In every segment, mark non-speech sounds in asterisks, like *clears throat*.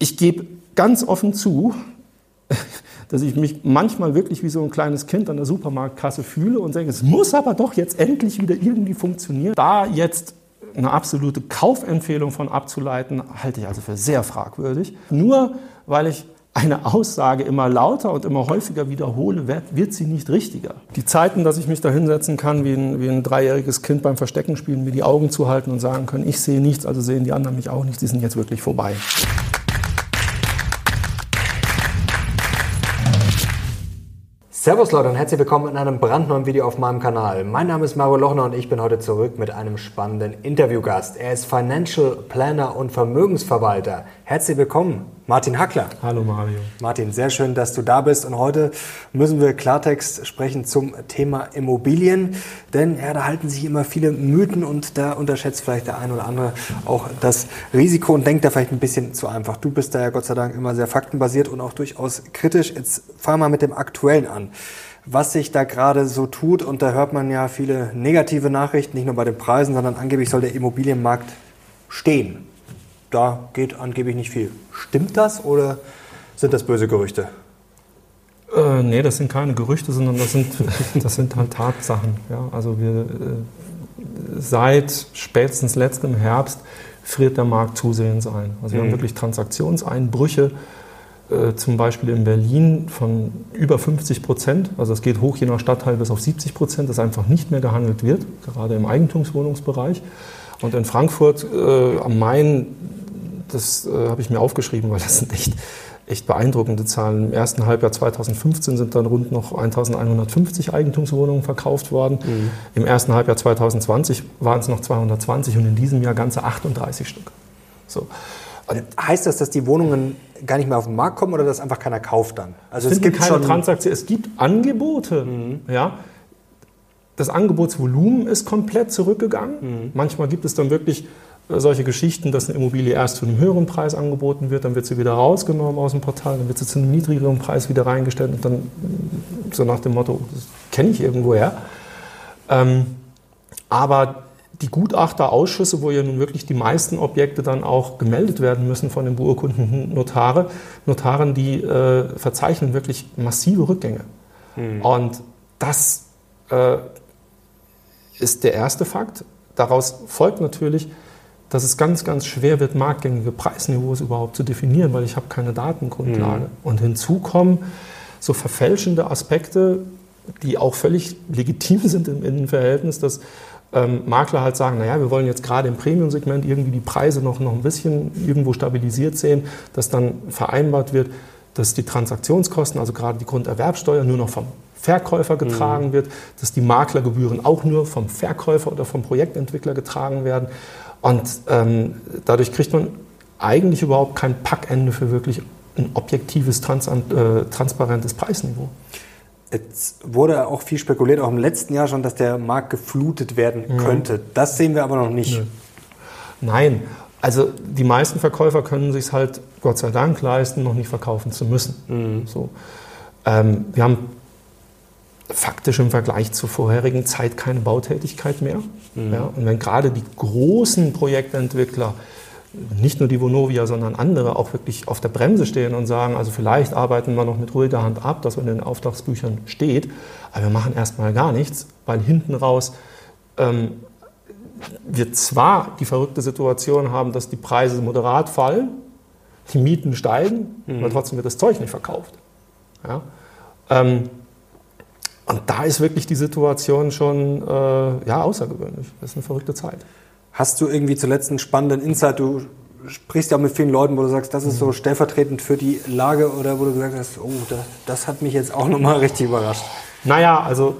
ich gebe ganz offen zu, *laughs* dass ich mich manchmal wirklich wie so ein kleines Kind an der Supermarktkasse fühle und denke, es muss aber doch jetzt endlich wieder irgendwie funktionieren. Da jetzt eine absolute Kaufempfehlung von abzuleiten, halte ich also für sehr fragwürdig. Nur weil ich eine Aussage immer lauter und immer häufiger wiederhole, wird, sie nicht richtiger. Die Zeiten, dass ich mich da hinsetzen kann, wie ein, wie ein dreijähriges Kind beim Verstecken spielen, mir die Augen zuhalten und sagen können, ich sehe nichts, also sehen die anderen mich auch nichts, die sind jetzt wirklich vorbei. Servus Leute und herzlich willkommen in einem brandneuen Video auf meinem Kanal. Mein Name ist Mario Lochner und ich bin heute zurück mit einem spannenden Interviewgast. Er ist Financial Planner und Vermögensverwalter. Herzlich willkommen, Martin Hackler. Hallo Mario. Martin, sehr schön, dass du da bist und heute müssen wir Klartext sprechen zum Thema Immobilien, denn ja, da halten sich immer viele Mythen und da unterschätzt vielleicht der eine oder andere auch das Risiko und denkt da vielleicht ein bisschen zu einfach. Du bist da ja Gott sei Dank immer sehr faktenbasiert und auch durchaus kritisch. Jetzt fahren wir mit dem Aktuellen an was sich da gerade so tut. Und da hört man ja viele negative Nachrichten, nicht nur bei den Preisen, sondern angeblich soll der Immobilienmarkt stehen da geht angeblich nicht viel. Stimmt das oder sind das böse Gerüchte? Äh, nee, das sind keine Gerüchte, sondern das sind, *laughs* das sind halt Tatsachen. Ja? Also wir, äh, seit spätestens letztem Herbst friert der Markt zusehends ein. Also wir mhm. haben wirklich Transaktionseinbrüche, äh, zum Beispiel in Berlin von über 50 Prozent. Also es geht hoch je nach Stadtteil bis auf 70 Prozent, dass einfach nicht mehr gehandelt wird, gerade im Eigentumswohnungsbereich. Und in Frankfurt äh, am Main das äh, habe ich mir aufgeschrieben, weil das sind echt, echt beeindruckende Zahlen. Im ersten Halbjahr 2015 sind dann rund noch 1150 Eigentumswohnungen verkauft worden. Mhm. Im ersten Halbjahr 2020 waren es noch 220 und in diesem Jahr ganze 38 Stück. So. Heißt das, dass die Wohnungen gar nicht mehr auf den Markt kommen oder dass einfach keiner kauft dann? Also es, gibt keine Transaktion, es gibt Angebote. Mhm. Ja. Das Angebotsvolumen ist komplett zurückgegangen. Mhm. Manchmal gibt es dann wirklich solche Geschichten, dass eine Immobilie erst zu einem höheren Preis angeboten wird, dann wird sie wieder rausgenommen aus dem Portal, dann wird sie zu einem niedrigeren Preis wieder reingestellt und dann so nach dem Motto, das kenne ich irgendwoher. Ähm, aber die Gutachterausschüsse, wo ja nun wirklich die meisten Objekte dann auch gemeldet werden müssen von den beurkundenden Notare, Notaren, die äh, verzeichnen wirklich massive Rückgänge. Hm. Und das äh, ist der erste Fakt. Daraus folgt natürlich, dass es ganz, ganz schwer wird, marktgängige Preisniveaus überhaupt zu definieren, weil ich habe keine Datengrundlage. Mhm. Und hinzu kommen so verfälschende Aspekte, die auch völlig legitim sind im Innenverhältnis, dass ähm, Makler halt sagen, naja, wir wollen jetzt gerade im Premium-Segment irgendwie die Preise noch, noch ein bisschen irgendwo stabilisiert sehen, dass dann vereinbart wird, dass die Transaktionskosten, also gerade die Grunderwerbsteuer, nur noch vom Verkäufer getragen mhm. wird, dass die Maklergebühren auch nur vom Verkäufer oder vom Projektentwickler getragen werden. Und ähm, dadurch kriegt man eigentlich überhaupt kein Packende für wirklich ein objektives, trans äh, transparentes Preisniveau. Jetzt wurde auch viel spekuliert, auch im letzten Jahr schon, dass der Markt geflutet werden mhm. könnte. Das sehen wir aber noch nicht. Nein, also die meisten Verkäufer können sich halt Gott sei Dank leisten, noch nicht verkaufen zu müssen. Mhm. So. Ähm, wir haben faktisch im Vergleich zur vorherigen Zeit keine Bautätigkeit mehr. Mhm. Ja, und wenn gerade die großen Projektentwickler, nicht nur die Vonovia, sondern andere auch wirklich auf der Bremse stehen und sagen, also vielleicht arbeiten wir noch mit ruhiger Hand ab, dass in den Auftragsbüchern steht, aber wir machen erstmal gar nichts, weil hinten raus ähm, wir zwar die verrückte Situation haben, dass die Preise moderat fallen, die Mieten steigen, mhm. aber trotzdem wird das Zeug nicht verkauft. Ja? Ähm, und da ist wirklich die Situation schon äh, ja, außergewöhnlich. Das ist eine verrückte Zeit. Hast du irgendwie zuletzt einen spannenden Insight? Du sprichst ja mit vielen Leuten, wo du sagst, das ist so mhm. stellvertretend für die Lage oder wo du gesagt hast, oh, das, das hat mich jetzt auch nochmal *laughs* richtig überrascht. Naja, also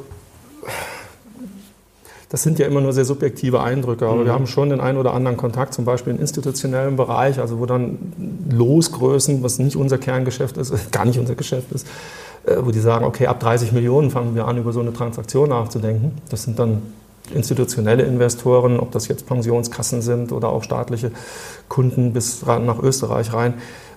das sind ja immer nur sehr subjektive Eindrücke, aber mhm. wir haben schon den einen oder anderen Kontakt, zum Beispiel im institutionellen Bereich, also wo dann Losgrößen, was nicht unser Kerngeschäft ist, *laughs* gar nicht unser Geschäft ist, wo die sagen, okay, ab 30 Millionen fangen wir an, über so eine Transaktion nachzudenken. Das sind dann institutionelle Investoren, ob das jetzt Pensionskassen sind oder auch staatliche Kunden bis nach Österreich rein,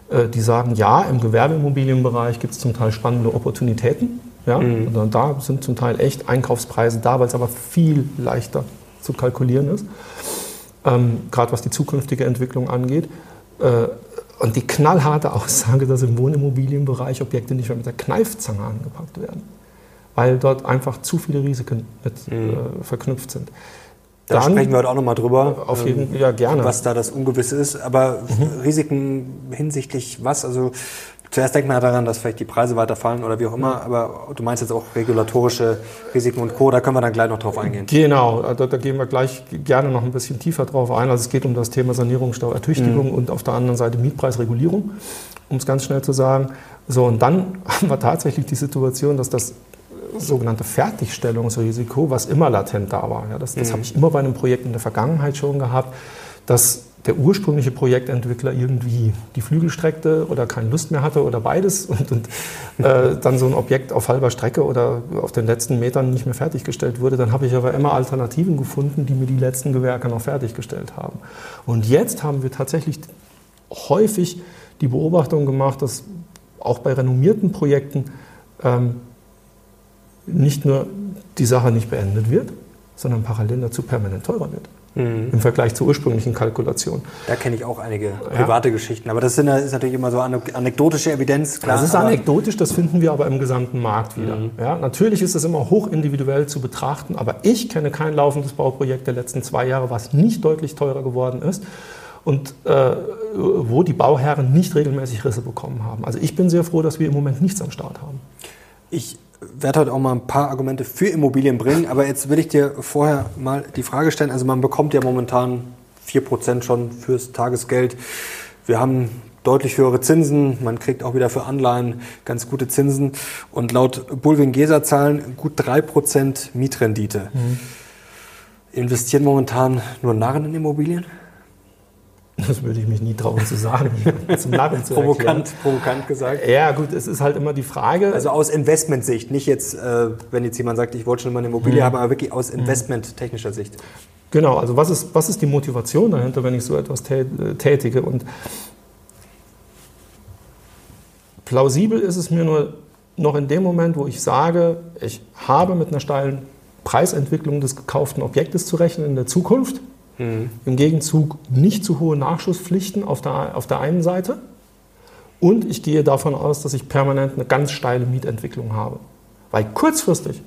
äh, die sagen, ja, im Gewerbeimmobilienbereich gibt es zum Teil spannende Opportunitäten. Ja? Mhm. Und da sind zum Teil echt Einkaufspreise da, weil es aber viel leichter zu kalkulieren ist, ähm, gerade was die zukünftige Entwicklung angeht. Äh, und die knallharte Aussage, dass im Wohnimmobilienbereich Objekte nicht mehr mit der Kneifzange angepackt werden, weil dort einfach zu viele Risiken mit mhm. äh, verknüpft sind. Da Dann, sprechen wir heute auch nochmal drüber. Auf jeden, ähm, ja, gerne. Was da das Ungewisse ist. Aber mhm. Risiken hinsichtlich was? Also Zuerst denkt man daran, dass vielleicht die Preise weiterfallen oder wie auch immer, aber du meinst jetzt auch regulatorische Risiken und Co., da können wir dann gleich noch drauf eingehen. Genau, da, da gehen wir gleich gerne noch ein bisschen tiefer drauf ein. Also es geht um das Thema Sanierungssteuerertüchtigung mhm. und auf der anderen Seite Mietpreisregulierung, um es ganz schnell zu sagen. So, und dann *laughs* haben wir tatsächlich die Situation, dass das sogenannte Fertigstellungsrisiko, was immer latent da war, ja, das, das mhm. habe ich immer bei einem Projekt in der Vergangenheit schon gehabt, dass der ursprüngliche Projektentwickler irgendwie die Flügel streckte oder keine Lust mehr hatte oder beides *laughs* und, und äh, dann so ein Objekt auf halber Strecke oder auf den letzten Metern nicht mehr fertiggestellt wurde, dann habe ich aber immer Alternativen gefunden, die mir die letzten Gewerke noch fertiggestellt haben. Und jetzt haben wir tatsächlich häufig die Beobachtung gemacht, dass auch bei renommierten Projekten ähm, nicht nur die Sache nicht beendet wird, sondern parallel dazu permanent teurer wird mhm. im Vergleich zur ursprünglichen Kalkulation. Da kenne ich auch einige private ja. Geschichten, aber das ist natürlich immer so anekdotische Evidenz. Klar, das ist anekdotisch, das finden wir aber im gesamten Markt wieder. Mhm. Ja, natürlich ist das immer hochindividuell zu betrachten, aber ich kenne kein laufendes Bauprojekt der letzten zwei Jahre, was nicht deutlich teurer geworden ist und äh, wo die Bauherren nicht regelmäßig Risse bekommen haben. Also ich bin sehr froh, dass wir im Moment nichts am Start haben. Ich werde heute auch mal ein paar Argumente für Immobilien bringen, aber jetzt will ich dir vorher mal die Frage stellen. Also man bekommt ja momentan 4% schon fürs Tagesgeld. Wir haben deutlich höhere Zinsen, man kriegt auch wieder für Anleihen ganz gute Zinsen und laut Bulwin-Gesa-Zahlen gut 3% Mietrendite. Mhm. Investieren momentan nur Narren in Immobilien? Das würde ich mich nie trauen zu sagen. *laughs* Zum Narren zu provokant, provokant gesagt. Ja, gut, es ist halt immer die Frage. Also aus Investmentsicht, nicht jetzt, äh, wenn jetzt jemand sagt, ich wollte schon mal eine Immobilie mhm. haben, aber wirklich aus mhm. investmenttechnischer Sicht. Genau, also was ist, was ist die Motivation dahinter, wenn ich so etwas äh, tätige? Und plausibel ist es mir nur noch in dem Moment, wo ich sage, ich habe mit einer steilen Preisentwicklung des gekauften Objektes zu rechnen in der Zukunft Mhm. Im Gegenzug nicht zu hohe Nachschusspflichten auf der, auf der einen Seite. Und ich gehe davon aus, dass ich permanent eine ganz steile Mietentwicklung habe. Weil kurzfristig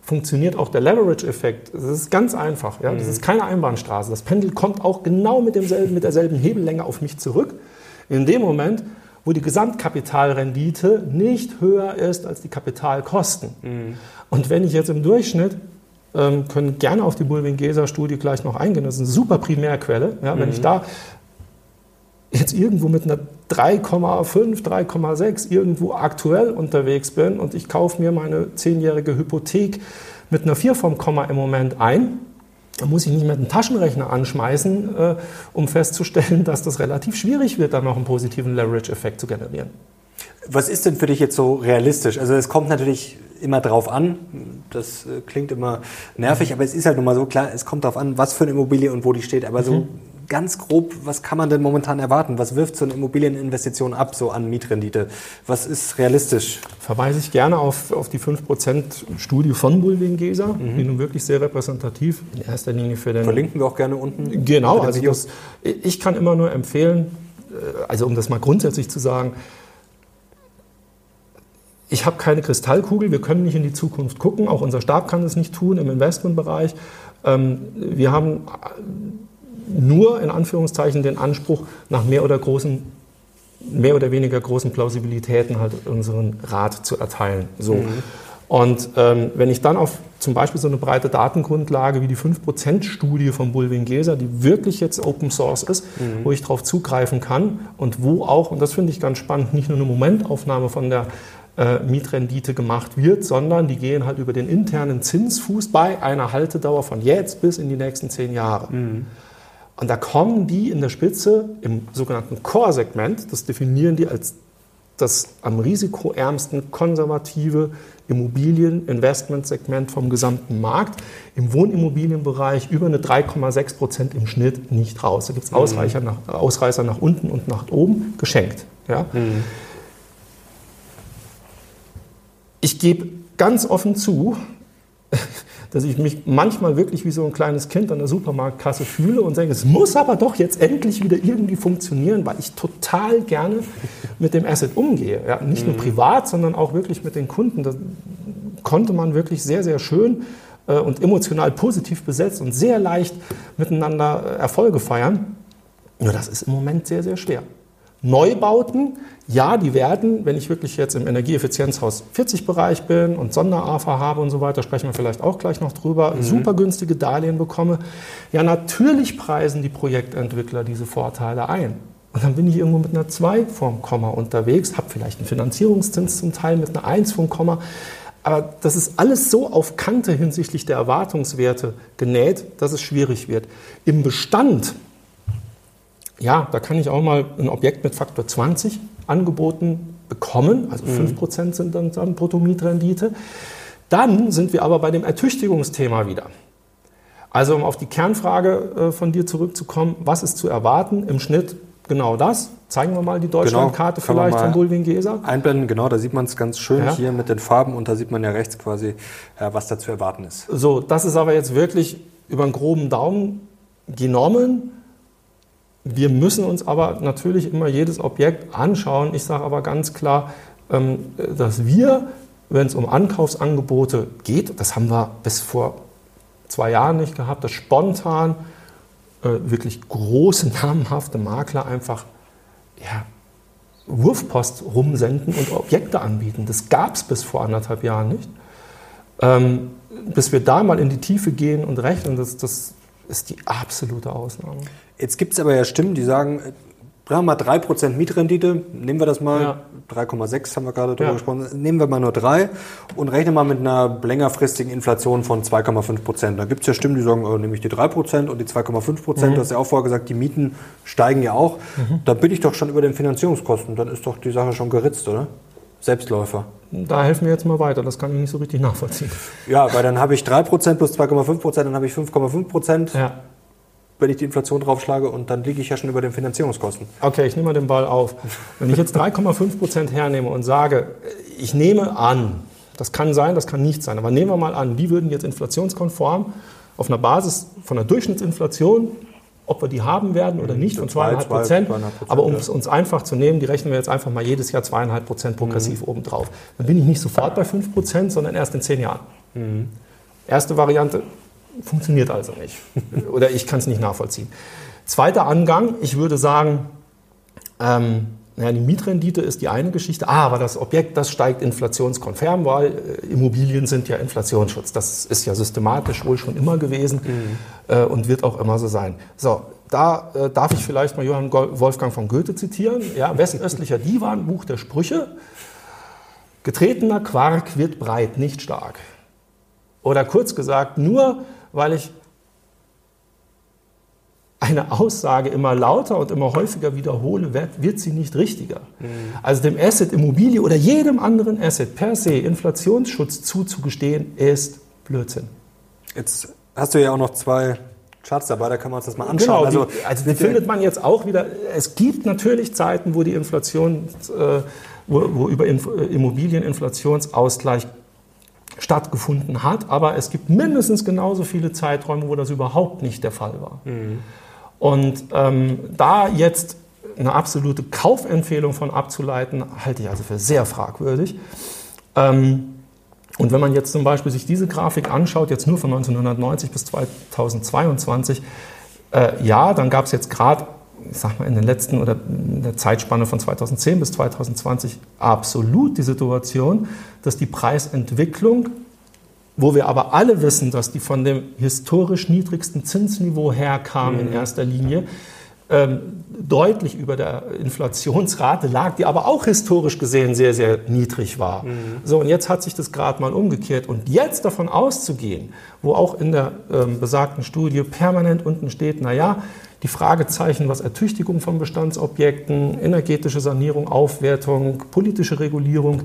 funktioniert auch der Leverage-Effekt. Das ist ganz einfach. Ja? Das mhm. ist keine Einbahnstraße. Das Pendel kommt auch genau mit, demselben, mit derselben Hebellänge auf mich zurück. In dem Moment, wo die Gesamtkapitalrendite nicht höher ist als die Kapitalkosten. Mhm. Und wenn ich jetzt im Durchschnitt können gerne auf die Bulwin-Gesa-Studie gleich noch eingehen. Das ist eine super Primärquelle. Ja, mhm. Wenn ich mhm. da jetzt irgendwo mit einer 3,5, 3,6 irgendwo aktuell unterwegs bin und ich kaufe mir meine zehnjährige Hypothek mit einer 4 vom Komma im Moment ein, dann muss ich nicht mehr den Taschenrechner anschmeißen, äh, um festzustellen, *laughs* dass das relativ schwierig wird, dann noch einen positiven Leverage-Effekt zu generieren. Was ist denn für dich jetzt so realistisch? Also es kommt natürlich immer drauf an. Das äh, klingt immer nervig, aber es ist halt nun mal so klar, es kommt darauf an, was für eine Immobilie und wo die steht. Aber mhm. so ganz grob, was kann man denn momentan erwarten? Was wirft so eine Immobilieninvestition ab, so an Mietrendite? Was ist realistisch? Verweise ich gerne auf, auf die 5%-Studie von Bulwin-Gesa, mhm. die nun wirklich sehr repräsentativ in erster Linie für den... Verlinken wir auch gerne unten. Genau, also das, ich kann immer nur empfehlen, äh, also um das mal grundsätzlich zu sagen, ich habe keine Kristallkugel, wir können nicht in die Zukunft gucken, auch unser Stab kann es nicht tun im Investmentbereich. Ähm, wir haben nur in Anführungszeichen den Anspruch, nach mehr oder, großen, mehr oder weniger großen Plausibilitäten halt unseren Rat zu erteilen. So. Mhm. Und ähm, wenn ich dann auf zum Beispiel so eine breite Datengrundlage wie die 5%-Studie von Bulwin Gesa, die wirklich jetzt Open Source ist, mhm. wo ich darauf zugreifen kann und wo auch, und das finde ich ganz spannend, nicht nur eine Momentaufnahme von der äh, Mietrendite gemacht wird, sondern die gehen halt über den internen Zinsfuß bei einer Haltedauer von jetzt bis in die nächsten zehn Jahre. Mhm. Und da kommen die in der Spitze im sogenannten Core-Segment, das definieren die als das am risikoärmsten konservative Immobilieninvestmentsegment vom gesamten Markt, im Wohnimmobilienbereich über eine 3,6 Prozent im Schnitt nicht raus. Da gibt es Ausreißer, mhm. Ausreißer nach unten und nach oben geschenkt. Ja? Mhm. Ich gebe ganz offen zu, *laughs* dass ich mich manchmal wirklich wie so ein kleines Kind an der Supermarktkasse fühle und denke, es muss aber doch jetzt endlich wieder irgendwie funktionieren, weil ich total gerne mit dem Asset umgehe. Ja, nicht nur mhm. privat, sondern auch wirklich mit den Kunden. Da konnte man wirklich sehr, sehr schön äh, und emotional positiv besetzt und sehr leicht miteinander äh, Erfolge feiern. Nur das ist im Moment sehr, sehr schwer. Neubauten, ja, die werden, wenn ich wirklich jetzt im Energieeffizienzhaus 40-Bereich bin und Sonder-AFA habe und so weiter, sprechen wir vielleicht auch gleich noch drüber, mhm. super günstige Darlehen bekomme. Ja, natürlich preisen die Projektentwickler diese Vorteile ein. Und dann bin ich irgendwo mit einer 2 vorm Komma unterwegs, habe vielleicht einen Finanzierungszins zum Teil mit einer 1 vorm Komma. Aber das ist alles so auf Kante hinsichtlich der Erwartungswerte genäht, dass es schwierig wird. Im Bestand ja, da kann ich auch mal ein Objekt mit Faktor 20 angeboten bekommen, also mhm. 5% sind dann, dann Bruttomietrendite. Dann sind wir aber bei dem Ertüchtigungsthema wieder. Also um auf die Kernfrage äh, von dir zurückzukommen, was ist zu erwarten? Im Schnitt genau das. Zeigen wir mal die Deutschlandkarte genau, vielleicht von Bulwin Geser. Einblenden, genau, da sieht man es ganz schön ja. hier mit den Farben und da sieht man ja rechts quasi, äh, was da zu erwarten ist. So, das ist aber jetzt wirklich über einen groben Daumen genommen. Wir müssen uns aber natürlich immer jedes Objekt anschauen. Ich sage aber ganz klar, ähm, dass wir, wenn es um Ankaufsangebote geht, das haben wir bis vor zwei Jahren nicht gehabt, dass spontan äh, wirklich große, *laughs* namhafte Makler einfach ja, Wurfpost rumsenden und Objekte anbieten. Das gab es bis vor anderthalb Jahren nicht. Ähm, bis wir da mal in die Tiefe gehen und rechnen, das, das ist die absolute Ausnahme. Jetzt gibt es aber ja Stimmen, die sagen, sagen wir mal 3% Mietrendite, nehmen wir das mal, ja. 3,6 haben wir gerade drüber ja. gesprochen, nehmen wir mal nur 3 und rechnen mal mit einer längerfristigen Inflation von 2,5%. Da gibt es ja Stimmen, die sagen, oh, nehme ich die 3% und die 2,5%, mhm. du hast ja auch vorher gesagt, die Mieten steigen ja auch. Mhm. Da bin ich doch schon über den Finanzierungskosten, dann ist doch die Sache schon geritzt, oder? Selbstläufer. Da helfen wir jetzt mal weiter, das kann ich nicht so richtig nachvollziehen. Ja, weil dann habe ich 3% plus 2,5%, dann habe ich 5,5%. Ja wenn ich die Inflation draufschlage und dann liege ich ja schon über den Finanzierungskosten. Okay, ich nehme mal den Ball auf. Wenn ich jetzt 3,5 Prozent hernehme und sage, ich nehme an, das kann sein, das kann nicht sein, aber nehmen wir mal an, die würden jetzt inflationskonform auf einer Basis von einer Durchschnittsinflation, ob wir die haben werden oder nicht, von zweieinhalb Prozent. Aber um es uns einfach zu nehmen, die rechnen wir jetzt einfach mal jedes Jahr zweieinhalb Prozent progressiv mhm. obendrauf. Dann bin ich nicht sofort bei 5 Prozent, sondern erst in zehn Jahren. Mhm. Erste Variante, Funktioniert also nicht. Oder ich kann es nicht nachvollziehen. Zweiter Angang, ich würde sagen, ähm, naja, die Mietrendite ist die eine Geschichte, ah, aber das Objekt, das steigt inflationskonform, weil äh, Immobilien sind ja Inflationsschutz. Das ist ja systematisch wohl schon immer gewesen mhm. äh, und wird auch immer so sein. So, da äh, darf ich vielleicht mal Johann Wolfgang von Goethe zitieren. Ja, Westöstlicher Divan, Buch der Sprüche. Getretener Quark wird breit, nicht stark. Oder kurz gesagt, nur weil ich eine Aussage immer lauter und immer häufiger wiederhole, wird, wird sie nicht richtiger. Mhm. Also dem Asset Immobilie oder jedem anderen Asset per se Inflationsschutz zuzugestehen, ist Blödsinn. Jetzt hast du ja auch noch zwei Charts dabei, da kann man uns das mal anschauen. Genau, also, die, also die findet man jetzt auch wieder. Es gibt natürlich Zeiten, wo die Inflation, äh, wo, wo über Immobilieninflationsausgleich stattgefunden hat, aber es gibt mindestens genauso viele Zeiträume, wo das überhaupt nicht der Fall war. Mhm. Und ähm, da jetzt eine absolute Kaufempfehlung von abzuleiten, halte ich also für sehr fragwürdig. Ähm, und wenn man jetzt zum Beispiel sich diese Grafik anschaut, jetzt nur von 1990 bis 2022, äh, ja, dann gab es jetzt gerade ich sag mal, in den letzten oder in der Zeitspanne von 2010 bis 2020 absolut die Situation, dass die Preisentwicklung, wo wir aber alle wissen, dass die von dem historisch niedrigsten Zinsniveau herkam mhm. in erster Linie, ähm, deutlich über der Inflationsrate lag, die aber auch historisch gesehen sehr, sehr niedrig war. Mhm. So, und jetzt hat sich das gerade mal umgekehrt. Und jetzt davon auszugehen, wo auch in der ähm, besagten Studie permanent unten steht, naja, die Fragezeichen, was Ertüchtigung von Bestandsobjekten, energetische Sanierung, Aufwertung, politische Regulierung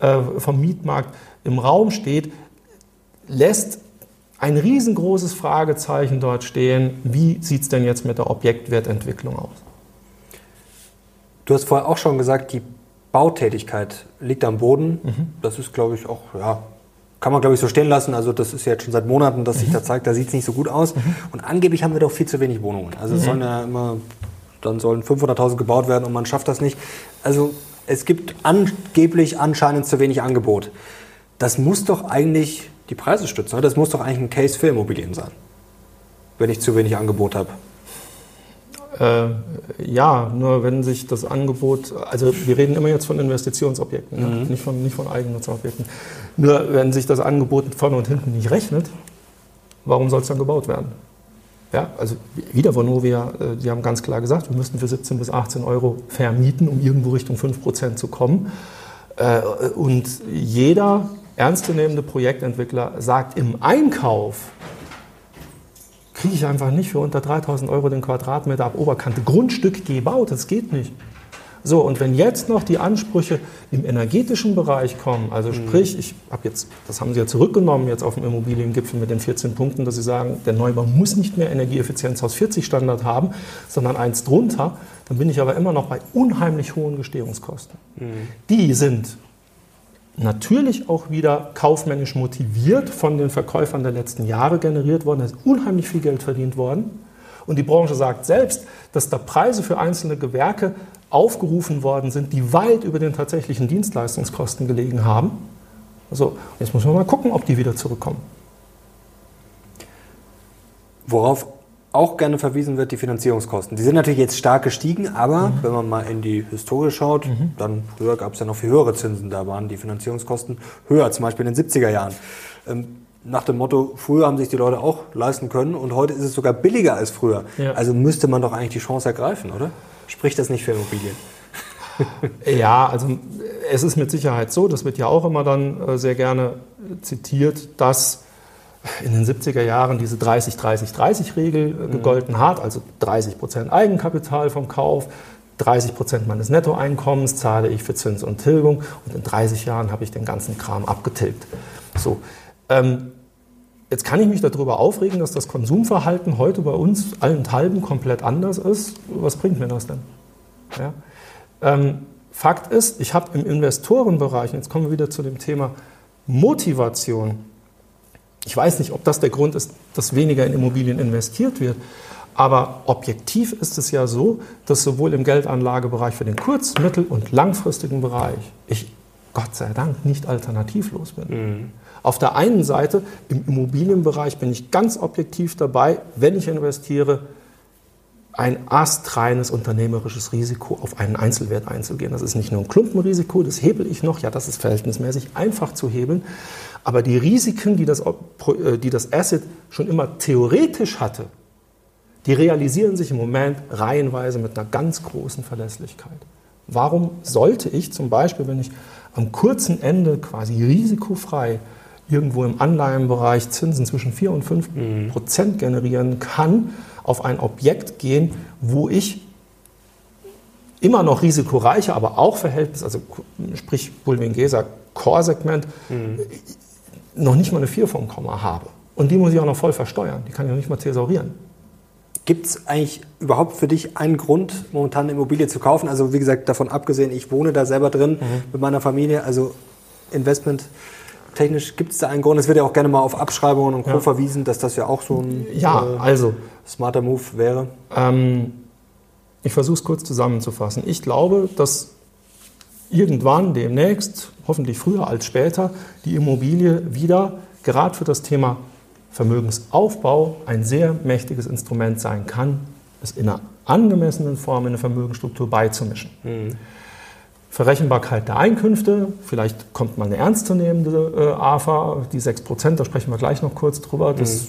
äh, vom Mietmarkt im Raum steht, lässt ein riesengroßes Fragezeichen dort stehen. Wie sieht es denn jetzt mit der Objektwertentwicklung aus? Du hast vorher auch schon gesagt, die Bautätigkeit liegt am Boden. Mhm. Das ist, glaube ich, auch ja, kann man, glaube ich, so stehen lassen. Also das ist jetzt schon seit Monaten, dass sich da zeigt, da sieht es nicht so gut aus. Mhm. Und angeblich haben wir doch viel zu wenig Wohnungen. Also es mhm. sollen ja immer, dann sollen 500.000 gebaut werden und man schafft das nicht. Also es gibt angeblich anscheinend zu wenig Angebot. Das muss doch eigentlich die Preise stützen. Das muss doch eigentlich ein Case für Immobilien sein, wenn ich zu wenig Angebot habe. Äh, ja, nur wenn sich das Angebot, also wir reden immer jetzt von Investitionsobjekten, mhm. ja, nicht, von, nicht von Eigennutzerobjekten. Nur wenn sich das Angebot vorne und hinten nicht rechnet, warum soll es dann gebaut werden? Ja, also wieder Vonovia, äh, die haben ganz klar gesagt, wir müssten für 17 bis 18 Euro vermieten, um irgendwo Richtung 5 Prozent zu kommen. Äh, und jeder ernstzunehmende Projektentwickler sagt im Einkauf, kriege ich einfach nicht für unter 3000 Euro den Quadratmeter ab Oberkante Grundstück gebaut. Das geht nicht. So, und wenn jetzt noch die Ansprüche im energetischen Bereich kommen, also mhm. sprich, ich habe jetzt, das haben Sie ja zurückgenommen jetzt auf dem Immobiliengipfel mit den 14 Punkten, dass Sie sagen, der Neubau muss nicht mehr Energieeffizienzhaus 40 Standard haben, sondern eins drunter, dann bin ich aber immer noch bei unheimlich hohen Gestehungskosten. Mhm. Die sind natürlich auch wieder kaufmännisch motiviert von den Verkäufern der letzten Jahre generiert worden. Da ist unheimlich viel Geld verdient worden. Und die Branche sagt selbst, dass da Preise für einzelne Gewerke aufgerufen worden sind, die weit über den tatsächlichen Dienstleistungskosten gelegen haben. Also jetzt muss man mal gucken, ob die wieder zurückkommen. Worauf auch gerne verwiesen wird, die Finanzierungskosten. Die sind natürlich jetzt stark gestiegen, aber mhm. wenn man mal in die Historie schaut, mhm. dann früher gab es ja noch viel höhere Zinsen. Da waren die Finanzierungskosten höher, zum Beispiel in den 70er Jahren. Ähm, nach dem Motto, früher haben sich die Leute auch leisten können und heute ist es sogar billiger als früher. Ja. Also müsste man doch eigentlich die Chance ergreifen, oder? Spricht das nicht für Immobilien? *laughs* ja, also es ist mit Sicherheit so, das wird ja auch immer dann äh, sehr gerne zitiert, dass in den 70er Jahren diese 30-30-30-Regel äh, mhm. gegolten hat, also 30 Prozent Eigenkapital vom Kauf, 30 Prozent meines Nettoeinkommens zahle ich für Zins und Tilgung und in 30 Jahren habe ich den ganzen Kram abgetilgt. So, ähm, jetzt kann ich mich darüber aufregen, dass das Konsumverhalten heute bei uns allenthalben komplett anders ist. Was bringt mir das denn? Ja? Ähm, Fakt ist, ich habe im Investorenbereich, jetzt kommen wir wieder zu dem Thema Motivation, ich weiß nicht, ob das der Grund ist, dass weniger in Immobilien investiert wird. Aber objektiv ist es ja so, dass sowohl im Geldanlagebereich für den kurz-, mittel- und langfristigen Bereich ich Gott sei Dank nicht alternativlos bin. Mhm. Auf der einen Seite im Immobilienbereich bin ich ganz objektiv dabei, wenn ich investiere, ein astreines unternehmerisches Risiko auf einen Einzelwert einzugehen. Das ist nicht nur ein Klumpenrisiko, das hebel ich noch, ja, das ist verhältnismäßig einfach zu hebeln. Aber die Risiken, die das, äh, die das Asset schon immer theoretisch hatte, die realisieren sich im Moment reihenweise mit einer ganz großen Verlässlichkeit. Warum sollte ich zum Beispiel, wenn ich am kurzen Ende quasi risikofrei irgendwo im Anleihenbereich Zinsen zwischen 4 und 5 mhm. Prozent generieren kann, auf ein Objekt gehen, wo ich immer noch risikoreicher, aber auch Verhältnis, also sprich Bulwingesa Core-Segment, mhm noch nicht mal eine 4 vom Komma habe. Und die muss ich auch noch voll versteuern. Die kann ich noch nicht mal thesaurieren. Gibt es eigentlich überhaupt für dich einen Grund, momentan eine Immobilie zu kaufen? Also wie gesagt, davon abgesehen, ich wohne da selber drin mhm. mit meiner Familie. Also Investment technisch gibt es da einen Grund? Es wird ja auch gerne mal auf Abschreibungen und Co. Ja. verwiesen, dass das ja auch so ein ja, äh, also, smarter Move wäre. Ähm, ich versuche es kurz zusammenzufassen. Ich glaube, dass irgendwann demnächst, hoffentlich früher als später, die Immobilie wieder gerade für das Thema Vermögensaufbau ein sehr mächtiges Instrument sein kann, es in einer angemessenen Form in eine Vermögensstruktur beizumischen. Mhm. Verrechenbarkeit der Einkünfte, vielleicht kommt mal eine ernstzunehmende äh, AFA, die 6%, da sprechen wir gleich noch kurz drüber. Das mhm.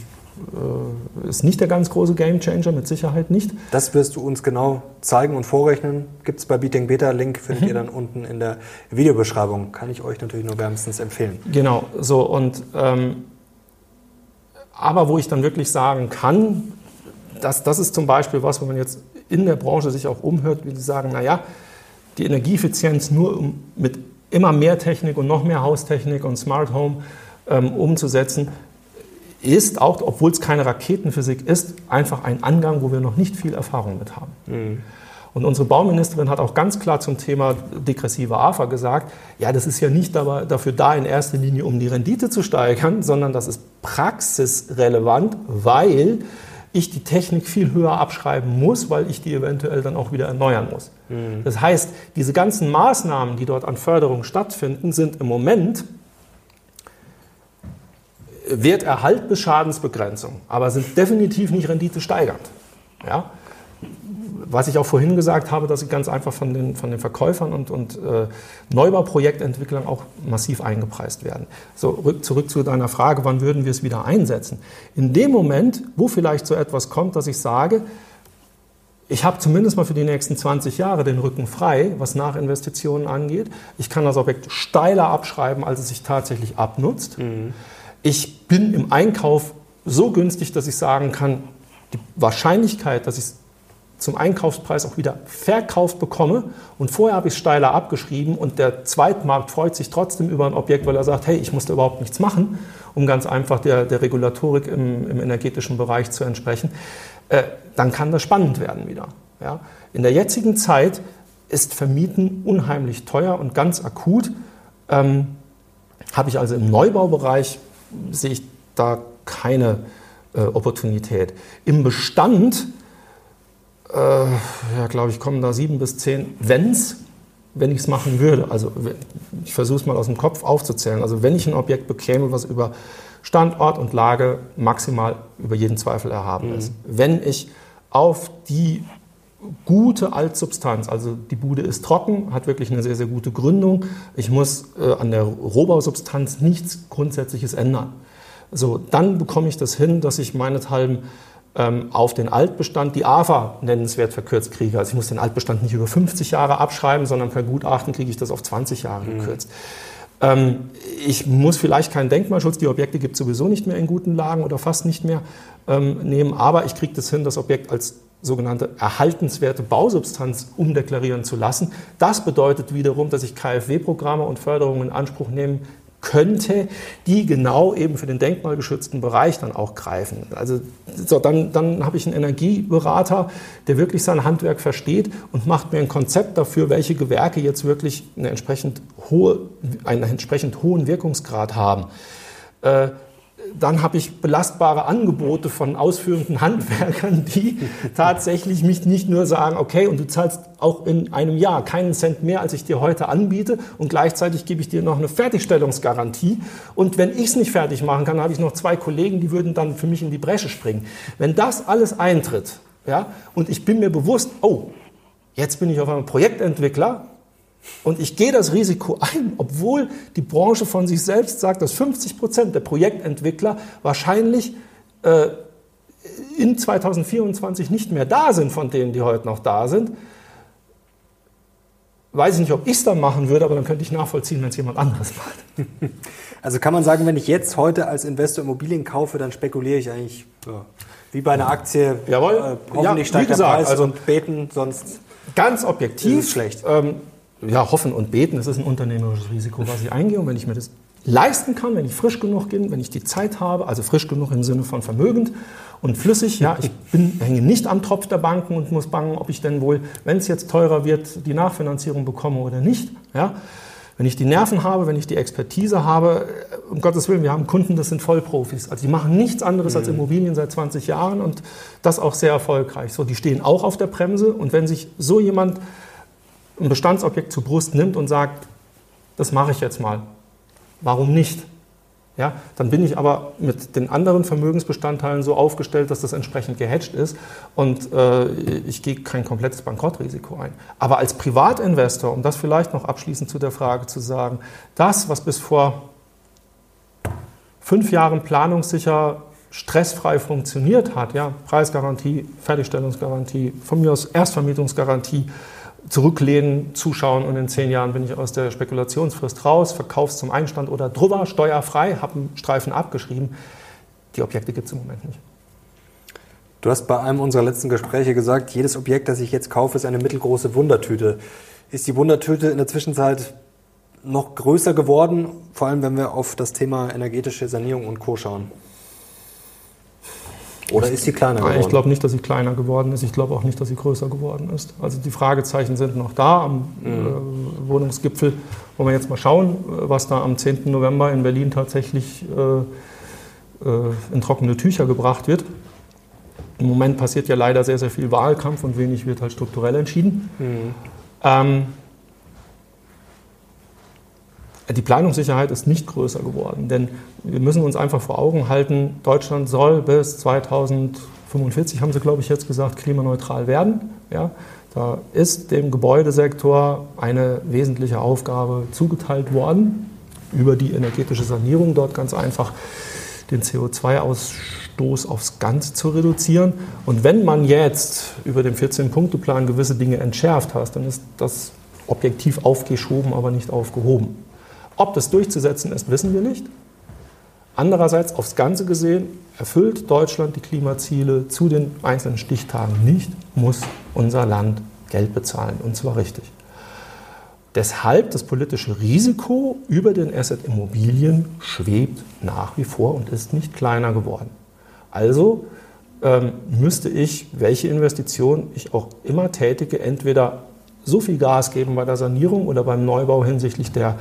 Äh, ist nicht der ganz große Gamechanger, mit Sicherheit nicht. Das wirst du uns genau zeigen und vorrechnen. Gibt es bei Beating Beta, Link findet mhm. ihr dann unten in der Videobeschreibung. Kann ich euch natürlich nur wärmstens empfehlen. Genau, so und ähm, aber wo ich dann wirklich sagen kann, dass, das ist zum Beispiel was, wo man jetzt in der Branche sich auch umhört, wie sie sagen, naja, die Energieeffizienz nur mit immer mehr Technik und noch mehr Haustechnik und Smart Home ähm, umzusetzen, ist, auch obwohl es keine Raketenphysik ist, einfach ein Angang, wo wir noch nicht viel Erfahrung mit haben. Mhm. Und unsere Bauministerin hat auch ganz klar zum Thema degressive AFA gesagt, ja, das ist ja nicht dafür da, in erster Linie, um die Rendite zu steigern, sondern das ist praxisrelevant, weil ich die Technik viel höher abschreiben muss, weil ich die eventuell dann auch wieder erneuern muss. Mhm. Das heißt, diese ganzen Maßnahmen, die dort an Förderung stattfinden, sind im Moment Werterhalt bis Schadensbegrenzung, aber sind definitiv nicht renditesteigernd. Ja? Was ich auch vorhin gesagt habe, dass sie ganz einfach von den, von den Verkäufern und, und äh, Neubauprojektentwicklern auch massiv eingepreist werden. So, rück, zurück zu deiner Frage, wann würden wir es wieder einsetzen? In dem Moment, wo vielleicht so etwas kommt, dass ich sage, ich habe zumindest mal für die nächsten 20 Jahre den Rücken frei, was Nachinvestitionen angeht. Ich kann das Objekt steiler abschreiben, als es sich tatsächlich abnutzt. Mhm. Ich bin im Einkauf so günstig, dass ich sagen kann, die Wahrscheinlichkeit, dass ich es zum Einkaufspreis auch wieder verkauft bekomme und vorher habe ich es steiler abgeschrieben und der Zweitmarkt freut sich trotzdem über ein Objekt, weil er sagt, hey, ich musste überhaupt nichts machen, um ganz einfach der, der Regulatorik im, im energetischen Bereich zu entsprechen, äh, dann kann das spannend werden wieder. Ja? In der jetzigen Zeit ist Vermieten unheimlich teuer und ganz akut. Ähm, habe ich also im Neubaubereich, sehe ich da keine äh, Opportunität. Im Bestand äh, ja, glaube ich, kommen da sieben bis zehn Wenns, wenn ich es machen würde. Also ich versuche es mal aus dem Kopf aufzuzählen. Also wenn ich ein Objekt bekäme, was über Standort und Lage maximal über jeden Zweifel erhaben mhm. ist. Wenn ich auf die gute Altsubstanz, also die Bude ist trocken, hat wirklich eine sehr, sehr gute Gründung. Ich muss äh, an der Rohbausubstanz nichts Grundsätzliches ändern. So, dann bekomme ich das hin, dass ich meinethalben ähm, auf den Altbestand die AFA nennenswert verkürzt kriege. Also ich muss den Altbestand nicht über 50 Jahre abschreiben, sondern per Gutachten kriege ich das auf 20 Jahre mhm. gekürzt. Ähm, ich muss vielleicht keinen Denkmalschutz, die Objekte gibt es sowieso nicht mehr in guten Lagen oder fast nicht mehr ähm, nehmen, aber ich kriege das hin, das Objekt als sogenannte erhaltenswerte Bausubstanz umdeklarieren zu lassen. Das bedeutet wiederum, dass ich KfW-Programme und Förderungen in Anspruch nehmen könnte, die genau eben für den denkmalgeschützten Bereich dann auch greifen. Also so, dann, dann habe ich einen Energieberater, der wirklich sein Handwerk versteht und macht mir ein Konzept dafür, welche Gewerke jetzt wirklich eine entsprechend hohe, einen entsprechend hohen Wirkungsgrad haben. Äh, dann habe ich belastbare Angebote von ausführenden *laughs* Handwerkern, die tatsächlich mich nicht nur sagen, okay, und du zahlst auch in einem Jahr keinen Cent mehr, als ich dir heute anbiete und gleichzeitig gebe ich dir noch eine Fertigstellungsgarantie und wenn ich es nicht fertig machen kann, habe ich noch zwei Kollegen, die würden dann für mich in die Bresche springen. Wenn das alles eintritt, ja, und ich bin mir bewusst, oh, jetzt bin ich auf einmal Projektentwickler, und ich gehe das Risiko ein, obwohl die Branche von sich selbst sagt, dass 50 Prozent der Projektentwickler wahrscheinlich äh, in 2024 nicht mehr da sind, von denen, die heute noch da sind. Weiß ich nicht, ob ich es dann machen würde, aber dann könnte ich nachvollziehen, wenn es jemand anderes macht. *laughs* Also kann man sagen, wenn ich jetzt heute als Investor Immobilien kaufe, dann spekuliere ich eigentlich ja, wie bei einer Aktie. Jawohl. Äh, hoffentlich ja, steigt der Preis also und beten, sonst ganz objektiv ist schlecht. Ähm, ja, hoffen und beten, das ist ein unternehmerisches Risiko, was ich eingehe. Und wenn ich mir das leisten kann, wenn ich frisch genug bin, wenn ich die Zeit habe, also frisch genug im Sinne von vermögend und flüssig, ja, ich bin, hänge nicht am Tropf der Banken und muss bangen, ob ich denn wohl, wenn es jetzt teurer wird, die Nachfinanzierung bekomme oder nicht. Ja. Wenn ich die Nerven habe, wenn ich die Expertise habe, um Gottes Willen, wir haben Kunden, das sind Vollprofis. Also die machen nichts anderes mhm. als Immobilien seit 20 Jahren und das auch sehr erfolgreich. So, die stehen auch auf der Bremse und wenn sich so jemand ein Bestandsobjekt zur Brust nimmt und sagt, das mache ich jetzt mal. Warum nicht? Ja, dann bin ich aber mit den anderen Vermögensbestandteilen so aufgestellt, dass das entsprechend gehatcht ist und äh, ich gehe kein komplettes Bankrottrisiko ein. Aber als Privatinvestor, um das vielleicht noch abschließend zu der Frage zu sagen, das, was bis vor fünf Jahren planungssicher stressfrei funktioniert hat, ja, Preisgarantie, Fertigstellungsgarantie, von mir aus Erstvermietungsgarantie, zurücklehnen, zuschauen und in zehn Jahren bin ich aus der Spekulationsfrist raus, verkauf's zum Einstand oder drüber, steuerfrei, habe einen Streifen abgeschrieben. Die Objekte gibt es im Moment nicht. Du hast bei einem unserer letzten Gespräche gesagt, jedes Objekt, das ich jetzt kaufe, ist eine mittelgroße Wundertüte. Ist die Wundertüte in der Zwischenzeit noch größer geworden, vor allem wenn wir auf das Thema energetische Sanierung und Co. schauen? Oder ist sie kleiner geworden? Ich glaube nicht, dass sie kleiner geworden ist. Ich glaube auch nicht, dass sie größer geworden ist. Also die Fragezeichen sind noch da am mhm. äh, Wohnungsgipfel. Wollen wir jetzt mal schauen, was da am 10. November in Berlin tatsächlich äh, äh, in trockene Tücher gebracht wird. Im Moment passiert ja leider sehr, sehr viel Wahlkampf und wenig wird halt strukturell entschieden. Mhm. Ähm, die Planungssicherheit ist nicht größer geworden, denn wir müssen uns einfach vor Augen halten, Deutschland soll bis 2045, haben Sie, glaube ich, jetzt gesagt, klimaneutral werden. Ja, da ist dem Gebäudesektor eine wesentliche Aufgabe zugeteilt worden, über die energetische Sanierung dort ganz einfach den CO2-Ausstoß aufs Ganze zu reduzieren. Und wenn man jetzt über den 14-Punkte-Plan gewisse Dinge entschärft hat, dann ist das objektiv aufgeschoben, aber nicht aufgehoben. Ob das durchzusetzen ist, wissen wir nicht. Andererseits, aufs Ganze gesehen, erfüllt Deutschland die Klimaziele zu den einzelnen Stichtagen nicht, muss unser Land Geld bezahlen, und zwar richtig. Deshalb das politische Risiko über den Asset Immobilien schwebt nach wie vor und ist nicht kleiner geworden. Also ähm, müsste ich, welche Investition ich auch immer tätige, entweder so viel Gas geben bei der Sanierung oder beim Neubau hinsichtlich der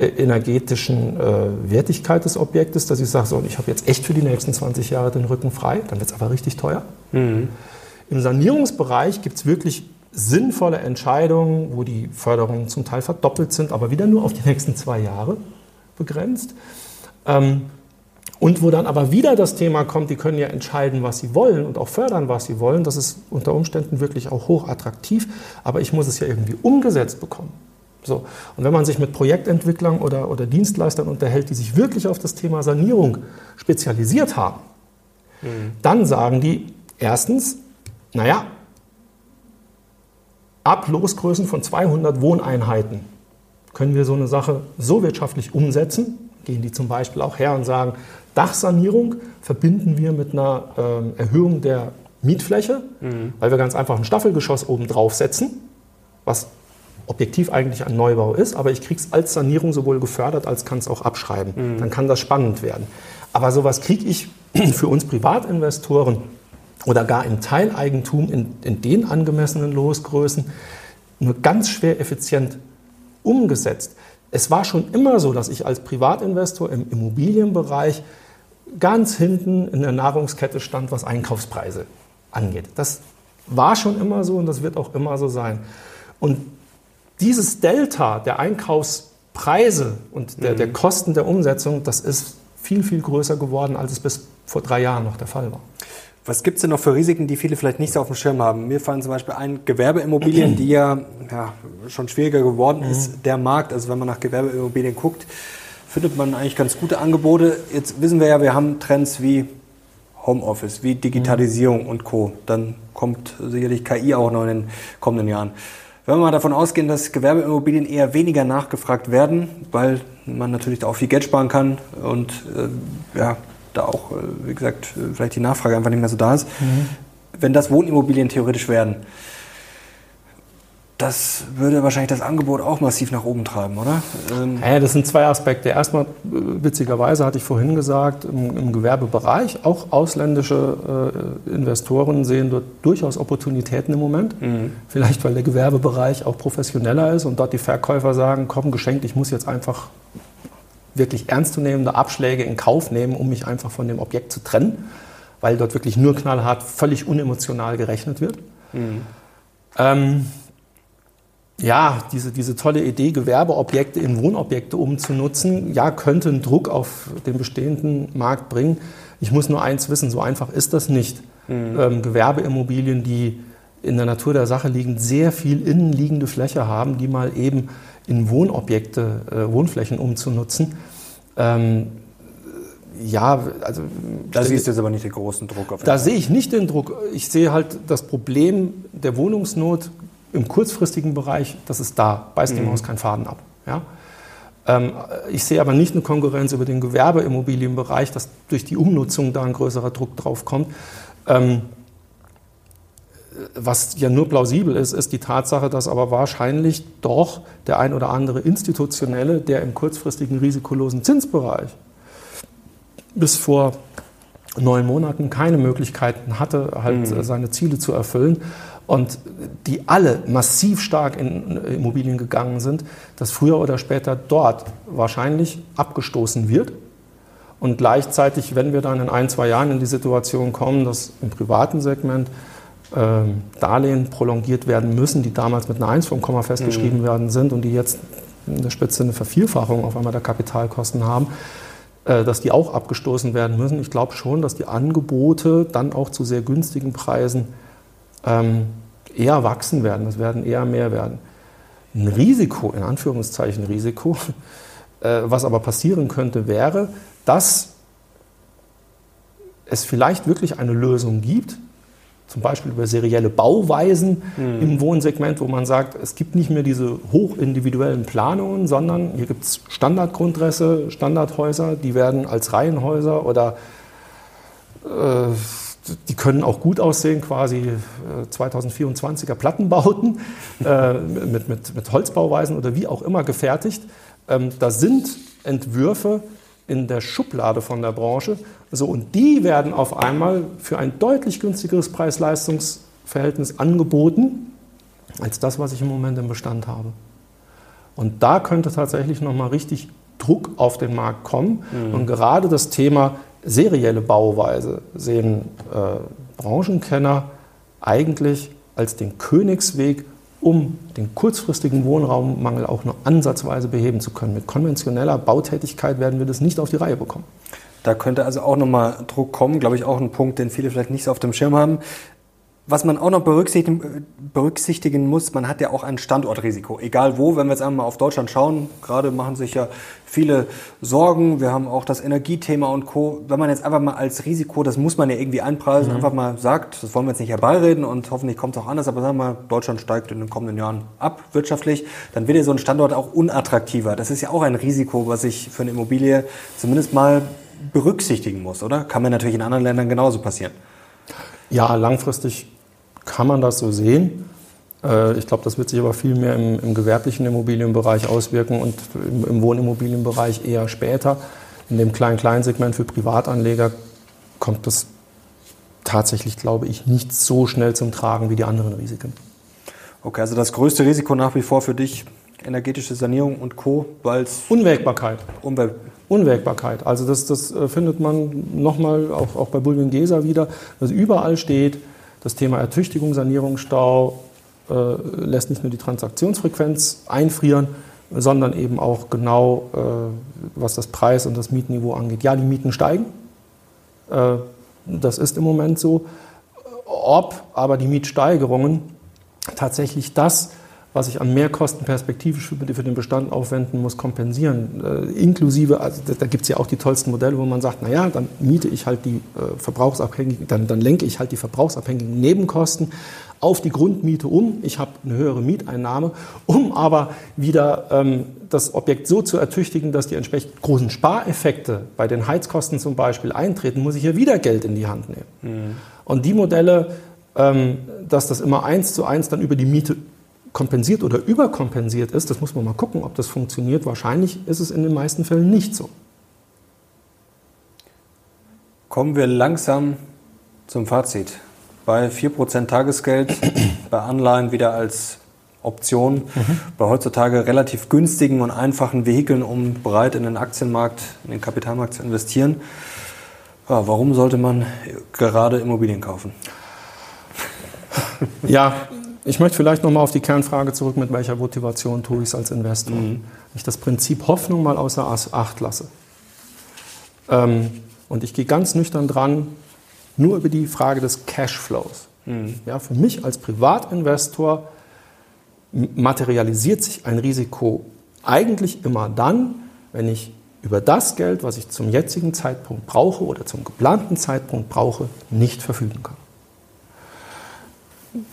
energetischen äh, Wertigkeit des Objektes, dass ich sage, so, ich habe jetzt echt für die nächsten 20 Jahre den Rücken frei, dann wird es aber richtig teuer. Mhm. Im Sanierungsbereich gibt es wirklich sinnvolle Entscheidungen, wo die Förderungen zum Teil verdoppelt sind, aber wieder nur auf die nächsten zwei Jahre begrenzt. Ähm, und wo dann aber wieder das Thema kommt, die können ja entscheiden, was sie wollen und auch fördern, was sie wollen. Das ist unter Umständen wirklich auch hochattraktiv, aber ich muss es ja irgendwie umgesetzt bekommen. So. Und wenn man sich mit Projektentwicklern oder, oder Dienstleistern unterhält, die sich wirklich auf das Thema Sanierung spezialisiert haben, mhm. dann sagen die erstens, naja, ab Losgrößen von 200 Wohneinheiten können wir so eine Sache so wirtschaftlich umsetzen, gehen die zum Beispiel auch her und sagen, Dachsanierung verbinden wir mit einer ähm, Erhöhung der Mietfläche, mhm. weil wir ganz einfach ein Staffelgeschoss oben drauf setzen, was objektiv eigentlich ein Neubau ist, aber ich kriege es als Sanierung sowohl gefördert, als kann es auch abschreiben. Mhm. Dann kann das spannend werden. Aber sowas kriege ich *clears throat* für uns Privatinvestoren oder gar im Teileigentum in, in den angemessenen Losgrößen nur ganz schwer effizient umgesetzt. Es war schon immer so, dass ich als Privatinvestor im Immobilienbereich ganz hinten in der Nahrungskette stand, was Einkaufspreise angeht. Das war schon immer so und das wird auch immer so sein. Und dieses Delta der Einkaufspreise und der, mhm. der Kosten der Umsetzung, das ist viel, viel größer geworden, als es bis vor drei Jahren noch der Fall war. Was gibt es denn noch für Risiken, die viele vielleicht nicht so auf dem Schirm haben? Mir fallen zum Beispiel ein Gewerbeimmobilien, die ja, ja schon schwieriger geworden ist, mhm. der Markt. Also wenn man nach Gewerbeimmobilien guckt, findet man eigentlich ganz gute Angebote. Jetzt wissen wir ja, wir haben Trends wie Homeoffice, wie Digitalisierung mhm. und Co. Dann kommt sicherlich KI auch noch in den kommenden Jahren. Wenn wir mal davon ausgehen, dass Gewerbeimmobilien eher weniger nachgefragt werden, weil man natürlich da auch viel Geld sparen kann und äh, ja, da auch, äh, wie gesagt, äh, vielleicht die Nachfrage einfach nicht mehr so da ist. Mhm. Wenn das Wohnimmobilien theoretisch werden, das würde wahrscheinlich das Angebot auch massiv nach oben treiben, oder? Ähm ja, das sind zwei Aspekte. Erstmal, witzigerweise hatte ich vorhin gesagt, im, im Gewerbebereich, auch ausländische äh, Investoren sehen dort durchaus Opportunitäten im Moment. Mhm. Vielleicht, weil der Gewerbebereich auch professioneller ist und dort die Verkäufer sagen, komm, geschenkt, ich muss jetzt einfach wirklich ernstzunehmende Abschläge in Kauf nehmen, um mich einfach von dem Objekt zu trennen, weil dort wirklich nur knallhart, völlig unemotional gerechnet wird. Mhm. Ähm, ja, diese, diese tolle Idee, Gewerbeobjekte in Wohnobjekte umzunutzen, ja, könnte einen Druck auf den bestehenden Markt bringen. Ich muss nur eins wissen, so einfach ist das nicht. Mhm. Ähm, Gewerbeimmobilien, die in der Natur der Sache liegen, sehr viel innenliegende Fläche haben, die mal eben in Wohnobjekte, äh, Wohnflächen umzunutzen. Ähm, ja, also. Da siehst du jetzt aber nicht den großen Druck auf. Da sehe ich nicht den Druck. Ich sehe halt das Problem der Wohnungsnot im kurzfristigen Bereich, das ist da, beißt die mhm. Maus keinen Faden ab. Ja? Ähm, ich sehe aber nicht eine Konkurrenz über den Gewerbeimmobilienbereich, dass durch die Umnutzung da ein größerer Druck drauf kommt. Ähm, was ja nur plausibel ist, ist die Tatsache, dass aber wahrscheinlich doch der ein oder andere Institutionelle, der im kurzfristigen risikolosen Zinsbereich bis vor neun Monaten keine Möglichkeiten hatte, halt mhm. seine Ziele zu erfüllen und die alle massiv stark in Immobilien gegangen sind, dass früher oder später dort wahrscheinlich abgestoßen wird. Und gleichzeitig, wenn wir dann in ein, zwei Jahren in die Situation kommen, dass im privaten Segment äh, Darlehen prolongiert werden müssen, die damals mit einer 1 vom Komma festgeschrieben mhm. werden sind und die jetzt in der Spitze eine Vervielfachung auf einmal der Kapitalkosten haben, äh, dass die auch abgestoßen werden müssen. Ich glaube schon, dass die Angebote dann auch zu sehr günstigen Preisen ähm, eher wachsen werden. Das werden eher mehr werden. Ein Risiko, in Anführungszeichen Risiko, *laughs* äh, was aber passieren könnte, wäre, dass es vielleicht wirklich eine Lösung gibt, zum Beispiel über serielle Bauweisen mhm. im Wohnsegment, wo man sagt, es gibt nicht mehr diese hochindividuellen Planungen, sondern hier gibt es Standardgrundrisse, Standardhäuser, die werden als Reihenhäuser oder äh, die können auch gut aussehen, quasi 2024er äh, Plattenbauten *laughs* äh, mit, mit, mit Holzbauweisen oder wie auch immer gefertigt. Ähm, da sind Entwürfe in der Schublade von der Branche. So, und die werden auf einmal für ein deutlich günstigeres Preis-Leistungs-Verhältnis angeboten, als das, was ich im Moment im Bestand habe. Und da könnte tatsächlich nochmal richtig Druck auf den Markt kommen. Mhm. Und gerade das Thema serielle Bauweise sehen äh, Branchenkenner eigentlich als den Königsweg, um den kurzfristigen Wohnraummangel auch nur ansatzweise beheben zu können. Mit konventioneller Bautätigkeit werden wir das nicht auf die Reihe bekommen. Da könnte also auch nochmal Druck kommen, glaube ich, auch ein Punkt, den viele vielleicht nicht so auf dem Schirm haben. Was man auch noch berücksichtigen, berücksichtigen, muss, man hat ja auch ein Standortrisiko. Egal wo, wenn wir jetzt einmal auf Deutschland schauen, gerade machen sich ja viele Sorgen. Wir haben auch das Energiethema und Co. Wenn man jetzt einfach mal als Risiko, das muss man ja irgendwie einpreisen, mhm. einfach mal sagt, das wollen wir jetzt nicht herbeireden und hoffentlich kommt es auch anders, aber sagen wir mal, Deutschland steigt in den kommenden Jahren ab wirtschaftlich, dann wird ja so ein Standort auch unattraktiver. Das ist ja auch ein Risiko, was ich für eine Immobilie zumindest mal berücksichtigen muss, oder? Kann mir natürlich in anderen Ländern genauso passieren. Ja, langfristig kann man das so sehen. Äh, ich glaube, das wird sich aber viel mehr im, im gewerblichen Immobilienbereich auswirken und im, im, Wohnimmobilienbereich eher später. In dem Klein-Klein-Segment für Privatanleger kommt das tatsächlich, glaube ich, nicht so schnell zum Tragen wie die anderen Risiken. Okay, also das größte Risiko nach wie vor für dich energetische Sanierung und Co. weil Unwägbarkeit. Unwäg Unwägbarkeit. Also das, das äh, findet man nochmal auch, auch bei Bulwiengesa wieder, dass überall steht, das Thema Ertüchtigung, Sanierung, Stau äh, lässt nicht nur die Transaktionsfrequenz einfrieren, sondern eben auch genau, äh, was das Preis- und das Mietniveau angeht. Ja, die Mieten steigen. Äh, das ist im Moment so. Ob aber die Mietsteigerungen tatsächlich das was ich an Mehrkosten perspektivisch für, den Bestand aufwenden muss, kompensieren. Äh, inklusive, also da, da gibt es ja auch die tollsten Modelle, wo man sagt, naja, dann miete ich halt die äh, verbrauchsabhängigen, dann, dann lenke ich halt die verbrauchsabhängigen Nebenkosten auf die Grundmiete um. Ich habe eine höhere Mieteinnahme, um aber wieder ähm, das Objekt so zu ertüchtigen, dass die entsprechend großen Spareffekte bei den Heizkosten zum Beispiel eintreten, muss ich hier wieder Geld in die Hand nehmen. Mhm. Und die Modelle, ähm, dass das immer eins zu eins dann über die Miete kompensiert oder überkompensiert ist, das muss man mal gucken, ob das funktioniert. Wahrscheinlich ist es in den meisten Fällen nicht so. Kommen wir langsam zum Fazit. Bei 4% Tagesgeld, bei Anleihen wieder als Option, mhm. bei heutzutage relativ günstigen und einfachen Vehikeln, um breit in den Aktienmarkt, in den Kapitalmarkt zu investieren. Ja, warum sollte man gerade Immobilien kaufen? *laughs* Ja, ich möchte vielleicht nochmal auf die Kernfrage zurück, mit welcher Motivation tue ich es als Investor. Mhm. Wenn ich das Prinzip Hoffnung mal außer Acht lasse. Ähm, und ich gehe ganz nüchtern dran, nur über die Frage des Cashflows. Mhm. Ja, für mich als Privatinvestor materialisiert sich ein Risiko eigentlich immer dann, wenn ich über das Geld, was ich zum jetzigen Zeitpunkt brauche oder zum geplanten Zeitpunkt brauche, nicht verfügen kann.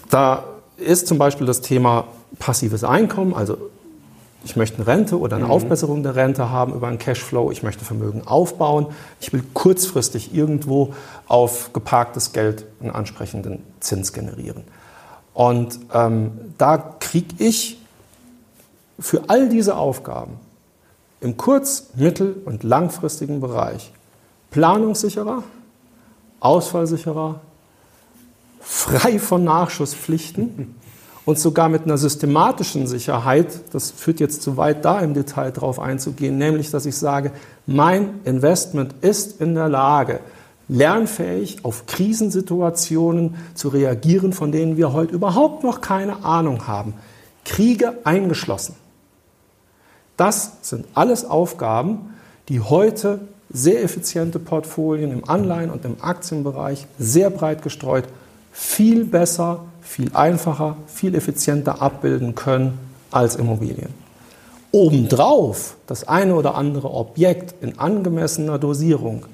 Da ist zum Beispiel das Thema passives Einkommen, also ich möchte eine Rente oder eine mhm. Aufbesserung der Rente haben über einen Cashflow, ich möchte Vermögen aufbauen, ich will kurzfristig irgendwo auf geparktes Geld einen ansprechenden Zins generieren. Und ähm, da kriege ich für all diese Aufgaben im kurz-, mittel- und langfristigen Bereich planungssicherer, ausfallsicherer, frei von Nachschusspflichten und sogar mit einer systematischen Sicherheit, das führt jetzt zu weit, da im Detail drauf einzugehen, nämlich dass ich sage, mein Investment ist in der Lage, lernfähig auf Krisensituationen zu reagieren, von denen wir heute überhaupt noch keine Ahnung haben. Kriege eingeschlossen. Das sind alles Aufgaben, die heute sehr effiziente Portfolien im Anleihen- und im Aktienbereich sehr breit gestreut viel besser viel einfacher, viel effizienter abbilden können als Immobilien. Obendrauf das eine oder andere Objekt in angemessener Dosierung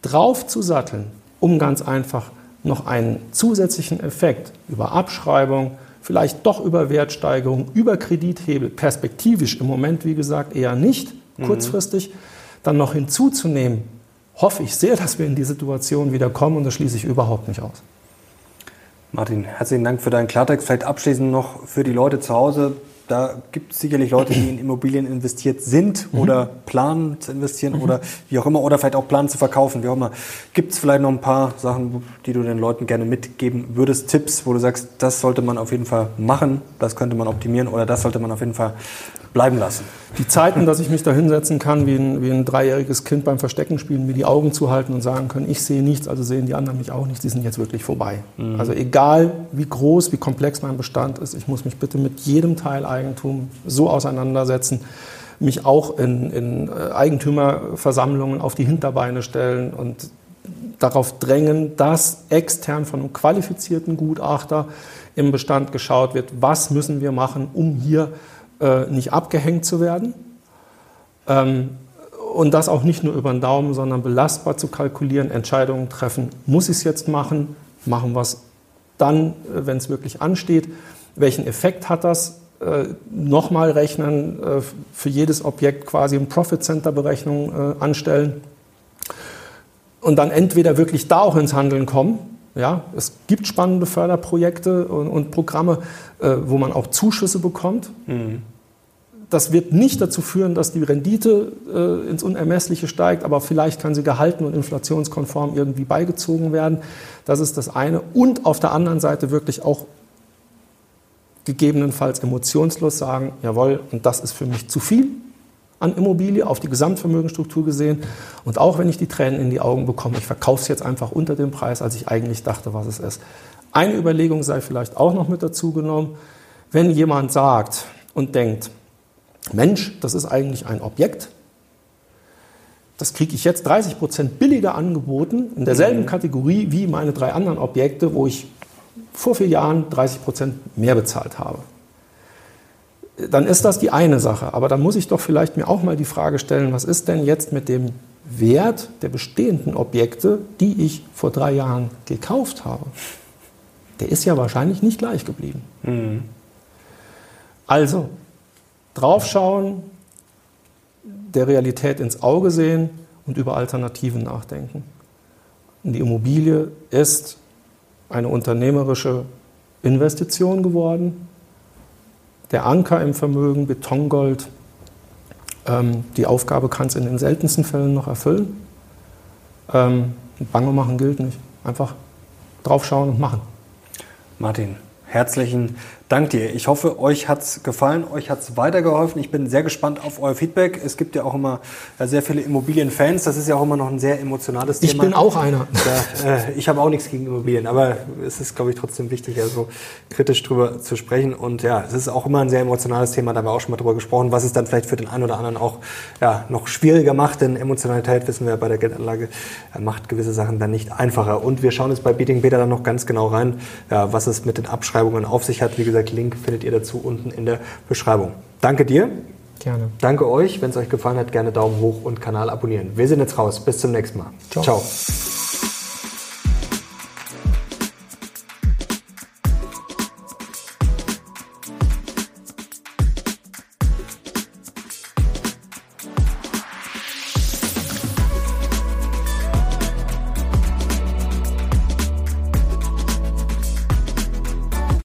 drauf zu satteln, um ganz einfach noch einen zusätzlichen Effekt über Abschreibung, vielleicht doch über Wertsteigerung, über Kredithebel, perspektivisch im Moment, wie gesagt, eher nicht, mhm. kurzfristig, mhm. dann noch hinzuzunehmen, hoffe ich sehr, dass wir in die Situation wieder kommen und das schließe ich überhaupt nicht aus. Martin, herzlichen Dank für deinen Klartext. Vielleicht abschließend noch für die Leute zu Hause. Da gibt es sicherlich Leute, die in Immobilien investiert sind mhm. oder planen zu investieren mhm. oder wie auch immer, oder vielleicht auch planen zu verkaufen, wie auch immer. Gibt es vielleicht noch ein paar Sachen, die du den Leuten gerne mitgeben würdest, Tipps, wo du sagst, das sollte man auf jeden Fall machen, das könnte man optimieren oder das sollte man auf jeden Fall bleiben lassen. Die Zeiten, dass ich mich da hinsetzen kann, wie ein, wie ein dreijähriges Kind beim Verstecken spielen, mir die Augen zuhalten und sagen können, ich sehe nichts, also sehen die anderen mich auch nicht, die sind jetzt wirklich vorbei. Mhm. Also egal, wie groß, wie komplex mein Bestand ist, ich muss mich bitte mit jedem Teileigentum so auseinandersetzen, mich auch in, in äh, Eigentümerversammlungen auf die Hinterbeine stellen und darauf drängen, dass extern von einem qualifizierten Gutachter im Bestand geschaut wird, was müssen wir machen, um hier äh, nicht abgehängt zu werden. Ähm, und das auch nicht nur über den Daumen, sondern belastbar zu kalkulieren, Entscheidungen treffen. Muss ich es jetzt machen? Machen wir es dann, äh, wenn es wirklich ansteht? Welchen Effekt hat das? Äh, Nochmal rechnen, äh, für jedes Objekt quasi eine Profit Center Berechnung äh, anstellen und dann entweder wirklich da auch ins Handeln kommen. Ja, es gibt spannende Förderprojekte und, und Programme, wo man auch Zuschüsse bekommt. Mhm. Das wird nicht dazu führen, dass die Rendite ins Unermessliche steigt, aber vielleicht kann sie gehalten und inflationskonform irgendwie beigezogen werden. Das ist das eine. Und auf der anderen Seite wirklich auch gegebenenfalls emotionslos sagen, jawohl, und das ist für mich zu viel an Immobilie auf die Gesamtvermögensstruktur gesehen. Und auch wenn ich die Tränen in die Augen bekomme, ich verkaufe es jetzt einfach unter dem Preis, als ich eigentlich dachte, was es ist. Eine Überlegung sei vielleicht auch noch mit dazu genommen. Wenn jemand sagt und denkt, Mensch, das ist eigentlich ein Objekt, das kriege ich jetzt 30 Prozent billiger angeboten, in derselben mhm. Kategorie wie meine drei anderen Objekte, wo ich vor vier Jahren 30 Prozent mehr bezahlt habe. Dann ist das die eine Sache. Aber dann muss ich doch vielleicht mir auch mal die Frage stellen, was ist denn jetzt mit dem Wert der bestehenden Objekte, die ich vor drei Jahren gekauft habe? der ist ja wahrscheinlich nicht gleich geblieben. Mhm. Also, draufschauen, der Realität ins Auge sehen und über Alternativen nachdenken. Und die Immobilie ist eine unternehmerische Investition geworden. Der Anker im Vermögen, Betongold, ähm, die Aufgabe kann es in den seltensten Fällen noch erfüllen. Ähm, Bange machen gilt nicht. Einfach draufschauen und machen. Martin, herzlichen Dank dir. Ich hoffe, euch hat es gefallen, euch hat es weitergeholfen. Ich bin sehr gespannt auf euer Feedback. Es gibt ja auch immer sehr viele Immobilienfans. Das ist ja auch immer noch ein sehr emotionales Thema. Ich bin auch einer. Da, äh, ich habe auch nichts gegen Immobilien, aber es ist, glaube ich, trotzdem wichtig, also kritisch drüber zu sprechen. Und ja, es ist auch immer ein sehr emotionales Thema. Da haben wir auch schon mal drüber gesprochen, was es dann vielleicht für den einen oder anderen auch ja, noch schwieriger macht. Denn Emotionalität, wissen wir bei der Geldanlage, äh, macht gewisse Sachen dann nicht einfacher. Und wir schauen jetzt bei Beating Beta dann noch ganz genau rein, ja, was es mit den Abschreibungen auf sich hat. Wie gesagt, gesagt, Link findet ihr dazu unten in der Beschreibung. Danke dir. Gerne. Danke euch. Wenn es euch gefallen hat, gerne Daumen hoch und Kanal abonnieren. Wir sind jetzt raus. Bis zum nächsten Mal. Ciao. Ciao.